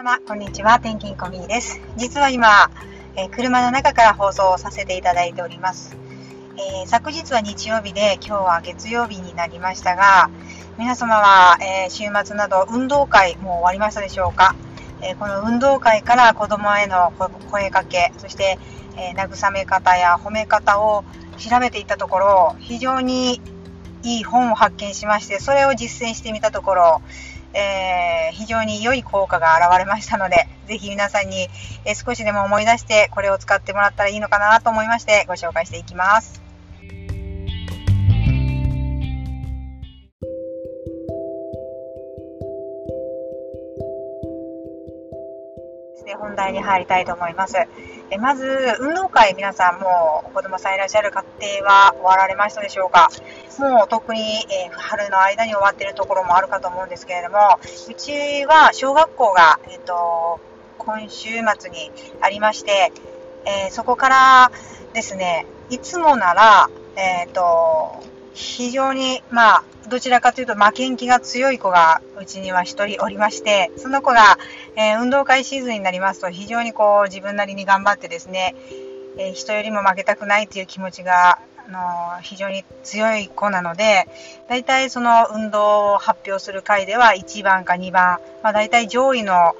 様、こんにちは。転勤コミーです。実は今、え、車の中から放送させていただいております。えー、昨日は日曜日で、今日は月曜日になりましたが、皆様は、えー、週末など運動会もう終わりましたでしょうか、えこの運動会から子供への声かけ、そして、え慰め方や褒め方を調べていたところ、非常にいい本を発見しまして、それを実践してみたところ、えー、非常に良い効果が現れましたので、ぜひ皆さんに、え少しでも思い出してこれを使ってもらったらいいのかなと思いましてご紹介していきます。で本題に入りたいと思います。えまず、運動会、皆さんもお子供さんいらっしゃる家庭は終わられましたでしょうか？もう特に、えー、春の間に終わっているところもあるかと思うんですけれども、うちは小学校が、えっ、ー、と、今週末にありまして、えー、そこからですね、いつもなら、えっ、と、非常に、まあ、どちらかというと負けん気が強い子がうちには一人おりまして、その子が、えー、運動会シーズンになりますと非常にこう自分なりに頑張ってですね、えー、人よりも負けたくないという気持ちが、あの非常に強い子なので、大体その運動を発表する回では1番か2番、まあ、大体上位の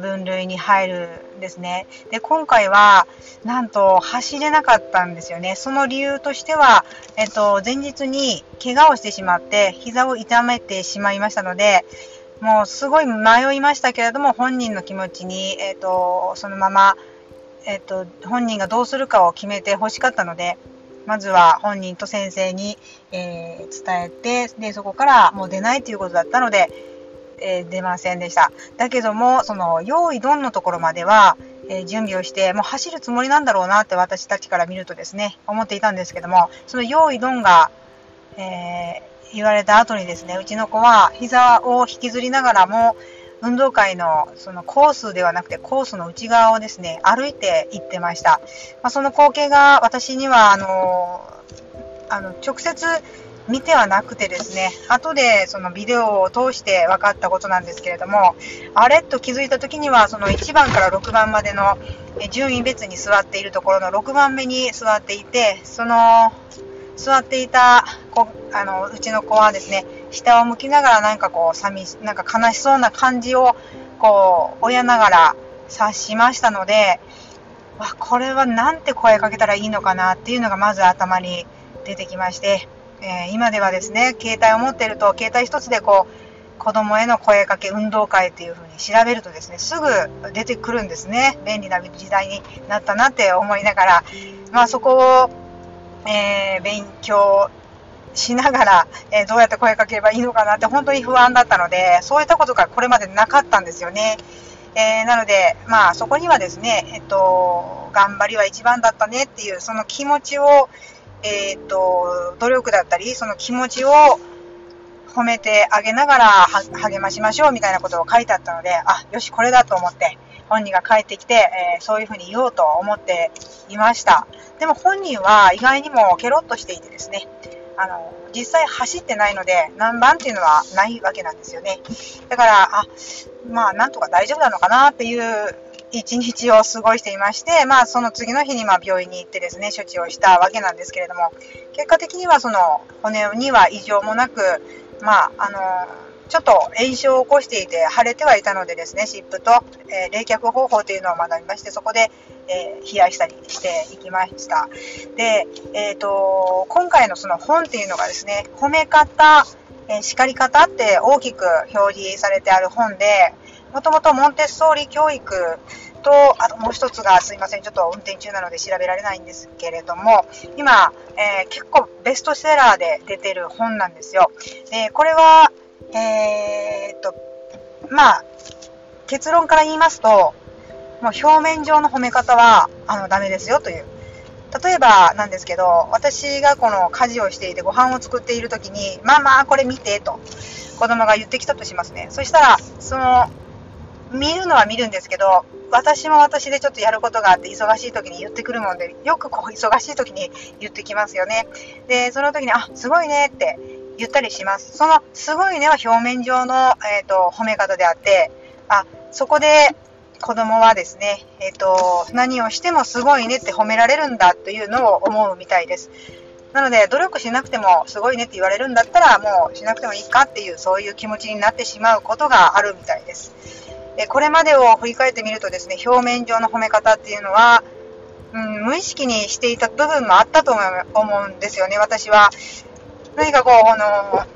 分類に入るんですね。で、今回は、なんと走れなかったんですよね。その理由としては、えっと、前日に怪我をしてしまって、膝を痛めてしまいましたので、もうすごい迷いましたけれども、本人の気持ちに、えっと、そのまま、えっと、本人がどうするかを決めて欲しかったので、まずは本人と先生に、えー、伝えて、で、そこからもう出ないということだったので、えー、出ませんでした。だけども、その、用意ドンのところまでは、えー、準備をして、もう走るつもりなんだろうなって私たちから見るとですね、思っていたんですけども、その用意ドンが、えー、言われた後にですね、うちの子は膝を引きずりながらも、運動会のそのコースではなくてコースの内側をですね、歩いて行ってました。まあ、その光景が私には、あのあの、直接見てはなくてですね、後でそのビデオを通して分かったことなんですけれども、あれと気づいた時には、その1番から6番までの順位別に座っているところの6番目に座っていて、その座っていた子、あの、うちの子はですね、下を向きながらなんかこう、寂し、なんか悲しそうな感じを、こう、親ながら察しましたので、わ、これはなんて声かけたらいいのかなっていうのがまず頭に出てきまして、えー、今ではですね、携帯を持っていると、携帯一つでこう、子供への声かけ運動会っていう風に調べるとですね、すぐ出てくるんですね。便利な時代になったなって思いながら、まあそこを、えー、勉強しながら、えー、どうやって声かければいいのかなって本当に不安だったので、そういったことがこれまでなかったんですよね。えー、なので、まあそこにはですね、えっと、頑張りは一番だったねっていう、その気持ちを、えっ、と、努力だったり、その気持ちを褒めてあげながら励ましましょうみたいなことを書いてあったので、あ、よし、これだと思って、本人が帰ってきて、えー、そういうふうに言おうと思っていました。でも本人は意外にもケロッとしていてですね、あの、実際走ってないので、何番っていうのはないわけなんですよね。だから、あ、まあ、なんとか大丈夫なのかなっていう一日を過ごしていまして、まあ、その次の日にま病院に行ってですね、処置をしたわけなんですけれども、結果的にはその骨には異常もなく、まあ、あの、ちょっと炎症を起こしていて腫れてはいたのでですね、湿布と、えー、冷却方法というのを学びまして、そこで、えー、冷やしたりしていきました。で、えっ、ー、と、今回のその本っていうのがですね、褒め方、え叱り方って大きく表示されてある本で、もともとモンテッソーリ教育と、あともう一つがすいません、ちょっと運転中なので調べられないんですけれども、今、えー、結構ベストセラーで出てる本なんですよ。で、これは、えー、っと、まあ、結論から言いますと、もう表面上の褒め方は、あの、ダメですよという。例えばなんですけど、私がこの家事をしていてご飯を作っている時に、ママこれ見てと子供が言ってきたとしますね。そしたら、その見るのは見るんですけど、私も私でちょっとやることがあって忙しい時に言ってくるもんで、よくこう忙しい時に言ってきますよね。で、その時に、あ、すごいねって言ったりします。その、すごいねは表面上の、えっ、ー、と、褒め方であって、あ、そこで子供はですね、えっ、ー、と、何をしてもすごいねって褒められるんだというのを思うみたいです。なので、努力しなくてもすごいねって言われるんだったら、もうしなくてもいいかっていう、そういう気持ちになってしまうことがあるみたいです。でこれまでを振り返ってみるとですね、表面上の褒め方っていうのは、うん、無意識にしていた部分もあったと思うんですよね、私は。何かこう、あの、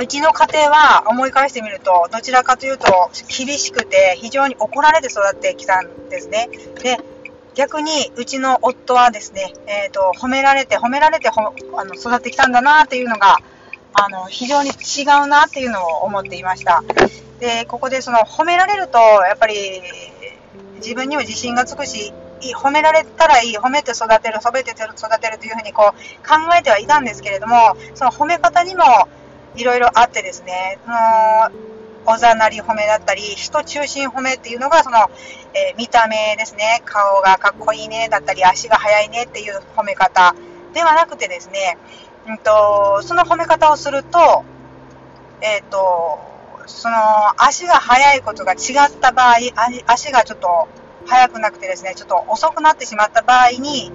うちの家庭は思い返してみると、どちらかというと厳しくて非常に怒られて育ってきたんですね。で、逆にうちの夫はですね、えっ、ー、と、褒められて褒められてほあの育ってきたんだなっていうのが、あの、非常に違うなっていうのを思っていました。で、ここでその褒められると、やっぱり自分にも自信がつくし、褒められたらいい、褒めて育てる、褒めて育てるというふうにこう考えてはいたんですけれども、その褒め方にもいろいろあってですね、そのおざなり褒めだったり、人中心褒めっていうのが、その、えー、見た目ですね、顔がかっこいいねだったり、足が速いねっていう褒め方ではなくてですね、うんと、その褒め方をすると、えっ、ー、と、その足が速いことが違った場合、足がちょっと速くなくてですね、ちょっと遅くなってしまった場合に、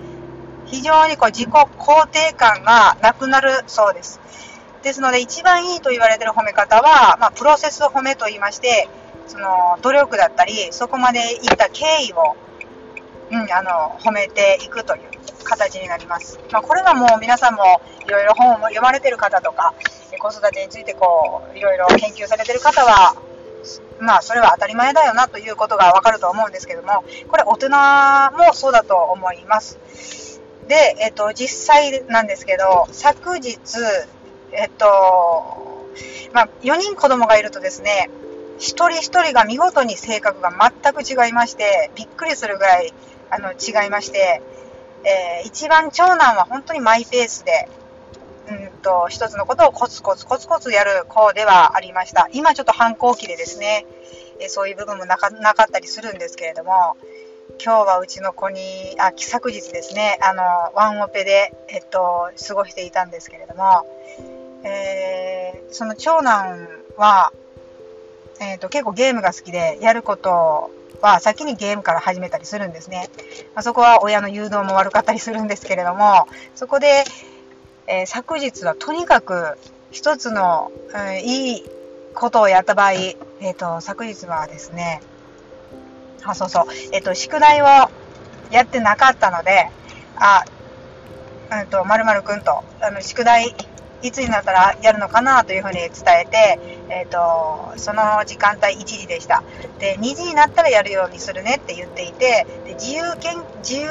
非常にこう自己肯定感がなくなるそうです。ですので、一番いいと言われている褒め方は、まあ、プロセス褒めと言いまして、その努力だったり、そこまでいった経緯を、うん、あの褒めていくという形になります。まあ、これはもう皆さんもいろいろ本を読まれてる方とか、子育てについてこういろいろ研究されてる方は、まあ、それは当たり前だよなということがわかると思うんですけども、これ大人もそうだと思います。で、えっと、実際なんですけど、昨日、えっと、まあ、4人子供がいるとですね、一人一人が見事に性格が全く違いまして、びっくりするぐらいあの違いまして、えー、一番長男は本当にマイペースで、うんと、一つのことをコツコツコツコツやる子ではありました。今ちょっと反抗期でですね、えー、そういう部分もなかなかったりするんですけれども、今日はうちの子に、あ、昨日ですね、あの、ワンオペで、えっと、過ごしていたんですけれども、えー、その長男は、えっ、と、結構ゲームが好きで、やることは先にゲームから始めたりするんですね。まあ、そこは親の誘導も悪かったりするんですけれども、そこで、えー、昨日はとにかく一つの、うん、いいことをやった場合、えっ、ー、と、昨日はですね、あ、そうそう、えっ、ー、と、宿題をやってなかったので、あ、うんと、まるまるくんと、あの、宿題いつになったらやるのかなというふうに伝えて、えっ、ー、と、その時間帯1時でした。で、2時になったらやるようにするねって言っていて、で自由研、自由、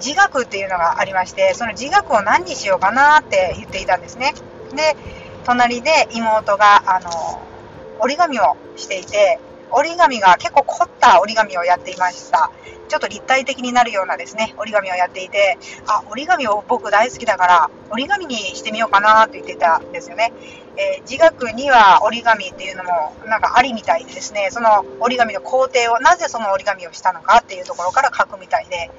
自学っていうのがありまして、その自学を何にしようかなって言っていたんですね。で、隣で妹が、あの、折り紙をしていて、折り紙が結構凝った折り紙をやっていました。ちょっと立体的になるようなですね、折り紙をやっていて、あ、折り紙を僕大好きだから、折り紙にしてみようかなと言ってたんですよね。えー、自学には折り紙っていうのもなんかありみたいでですね、その折り紙の工程を、なぜその折り紙をしたのかっていうところから書くみたいで、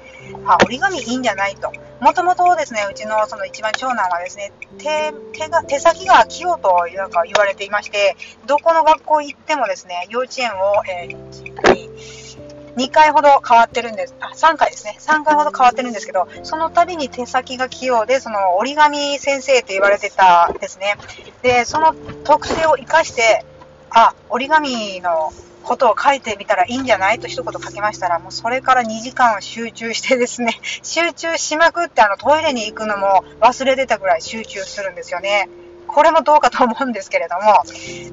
あ、折り紙いいんじゃないと。もともとですね、うちのその一番長男はですね、手、手が、手先が器用となんか言われていまして、どこの学校行ってもですね、幼稚園を、えー、2回ほど変わってるんです。あ、3回ですね。3回ほど変わってるんですけど、その度に手先が器用で、その折り紙先生って言われてたですね。で、その特性を活かして、あ、折り紙のことを書いてみたらいいんじゃないと一言書きましたら、もうそれから2時間集中してですね、集中しまくってあのトイレに行くのも忘れてたぐらい集中するんですよね。これもどうかと思うんですけれども。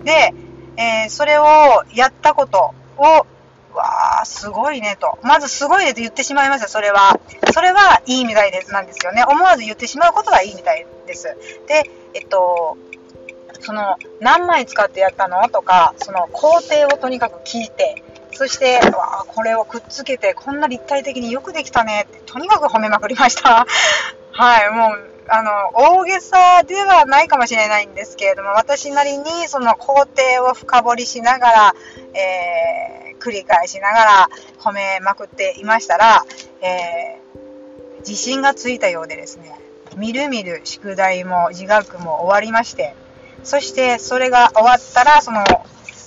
で、えー、それをやったことをわあ、すごいねと。まずすごいねと言ってしまいますよ、それは。それはいいみたいですなんですよね。思わず言ってしまうことがいいみたいです。で、えっと、その、何枚使ってやったのとか、その工程をとにかく聞いて、そして、わあ、これをくっつけて、こんな立体的によくできたねって、とにかく褒めまくりました。はい、もう、あの、大げさではないかもしれないんですけれども、私なりにその工程を深掘りしながら、えー繰り返しながら褒めまくっていましたら、えー、自信がついたようでですね、みるみる宿題も自学も終わりまして、そしてそれが終わったら、その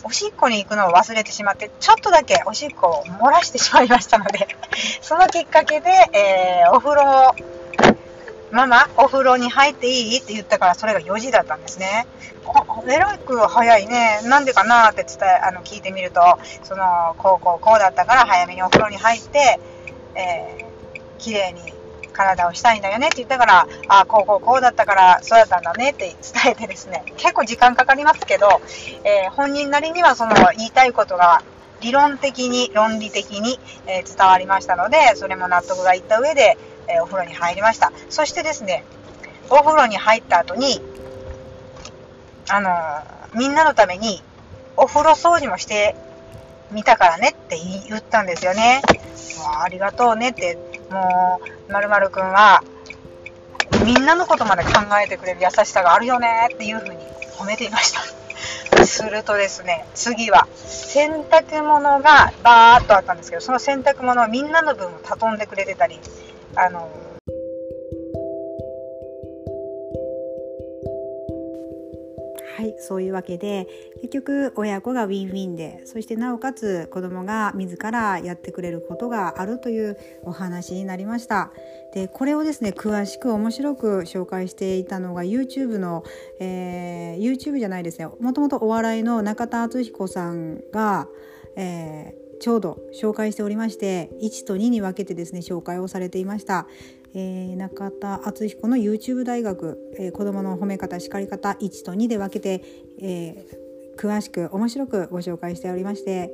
おしっこに行くのを忘れてしまって、ちょっとだけおしっこを漏らしてしまいましたので、そのきっかけで、えー、お風呂、ママ、お風呂に入っていい？って言ったから、それが4時だったんですね。えらく早いね。なんでかなって伝え、あの、聞いてみると、その、こうこうこうだったから早めにお風呂に入って、えー、綺麗に体をしたいんだよねって言ったから、あこうこうこうだったからそうだったんだねって伝えてですね、結構時間かかりますけど、えー、本人なりにはその言いたいことが理論的に、論理的に、えー、伝わりましたので、それも納得がいった上で、え、お風呂に入りました。そしてですね、お風呂に入った後に、あのみんなのためにお風呂掃除もしてみたからねって言ったんですよね。もうありがとうねって、もう、まるまるくんは、みんなのことまで考えてくれる優しさがあるよねっていうふうに褒めていました。するとですね、次は、洗濯物がバーっとあったんですけど、その洗濯物はみんなの分を畳んでくれてたり、あの、はいそういうわけで結局親子がウィンウィンでそしてなおかつ子供が自らやってくれることがあるというお話になりました。でこれをですね詳しく面白く紹介していたのが YouTube の、えー、YouTube じゃないですね。もともとお笑いの中田敦彦さんが、えーちょうど紹介しておりまして1と2に分けてですね紹介をされていました。えー、中田敦彦の YouTube 大学、えー、子どもの褒め方叱り方1と2で分けて、えー、詳しく面白くご紹介しておりまして、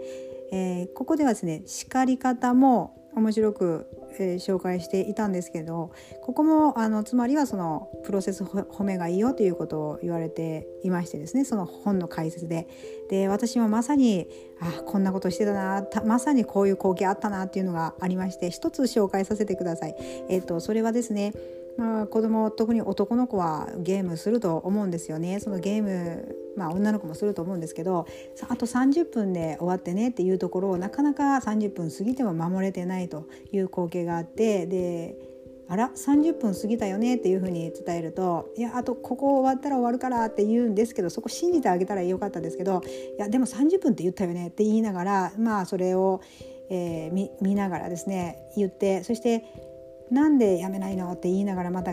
えー、ここではですね叱り方も面白く、えー、紹介していたんですけどここもあのつまりはそのプロセス褒めがいいよということを言われていましてですねその本の解説でで私もまさにあこんなことしてたなまさにこういう光景あったなっていうのがありまして一つ紹介させてください。えー、とそれはですねまあ、子供特に男の子はゲームすると思うんですよね。そのゲームまあ女の子もすると思うんですけどあと30分で終わってねっていうところをなかなか30分過ぎても守れてないという光景があってであら30分過ぎたよねっていうふうに伝えるといやあとここ終わったら終わるからって言うんですけどそこ信じてあげたらよかったですけどいやでも30分って言ったよねって言いながらまあそれを、えー、見ながらですね言ってそしてなんでやめないのって言いながらまた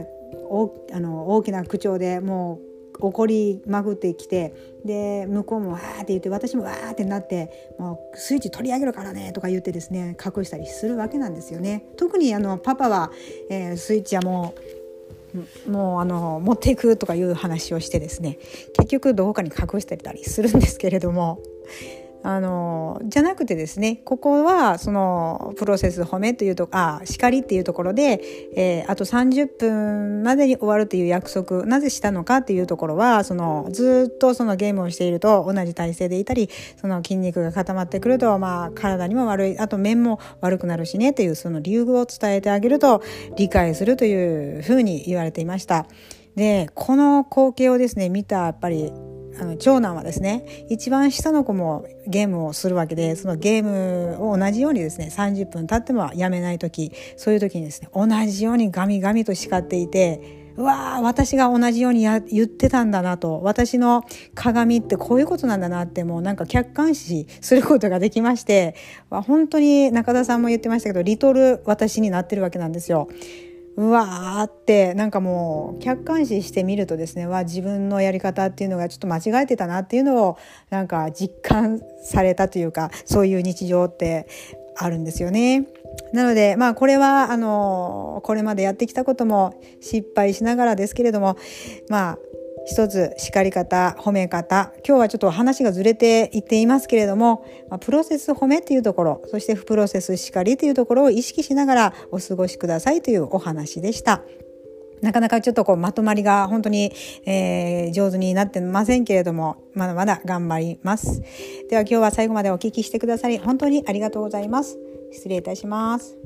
おあの大きな口調でもう怒りまくってきてで向こうもわーって言って私もわーってなってもうスイッチ取り上げるからねとか言ってですね隠したりするわけなんですよね。特にあのパパは、えー、スイッチはもうもうあの持っていくとかいう話をしてですね結局どこかに隠してたりするんですけれどもあのじゃなくてですねここはそのプロセス褒めというとあ叱りっていうところで、えー、あと30分までに終わるという約束なぜしたのかっていうところはそのずっとそのゲームをしていると同じ体勢でいたりその筋肉が固まってくると、まあ、体にも悪いあと面も悪くなるしねというその理由を伝えてあげると理解するというふうに言われていました。でこの光景をですね見たやっぱりあの長男はですね一番下の子もゲームをするわけでそのゲームを同じようにですね30分経ってもやめない時そういう時にですね同じようにガミガミと叱っていてうわー私が同じようにや言ってたんだなと私の鏡ってこういうことなんだなってもうなんか客観視することができまして本当に中田さんも言ってましたけどリトル私になってるわけなんですよ。うわーってなんかもう客観視してみるとですねわ自分のやり方っていうのがちょっと間違えてたなっていうのをなんか実感されたというかそういう日常ってあるんですよね。なのでまあこれはあのこれまでやってきたことも失敗しながらですけれどもまあ一つ叱り方褒め方今日はちょっと話がずれていっていますけれども、プロセス褒めっていうところそして不プロセス叱りというところを意識しながらお過ごしくださいというお話でした。なかなかちょっとこうまとまりが本当に、えー、上手になってませんけれども、まだまだ頑張ります。では今日は最後までお聞きしてくださり本当にありがとうございます。失礼いたします。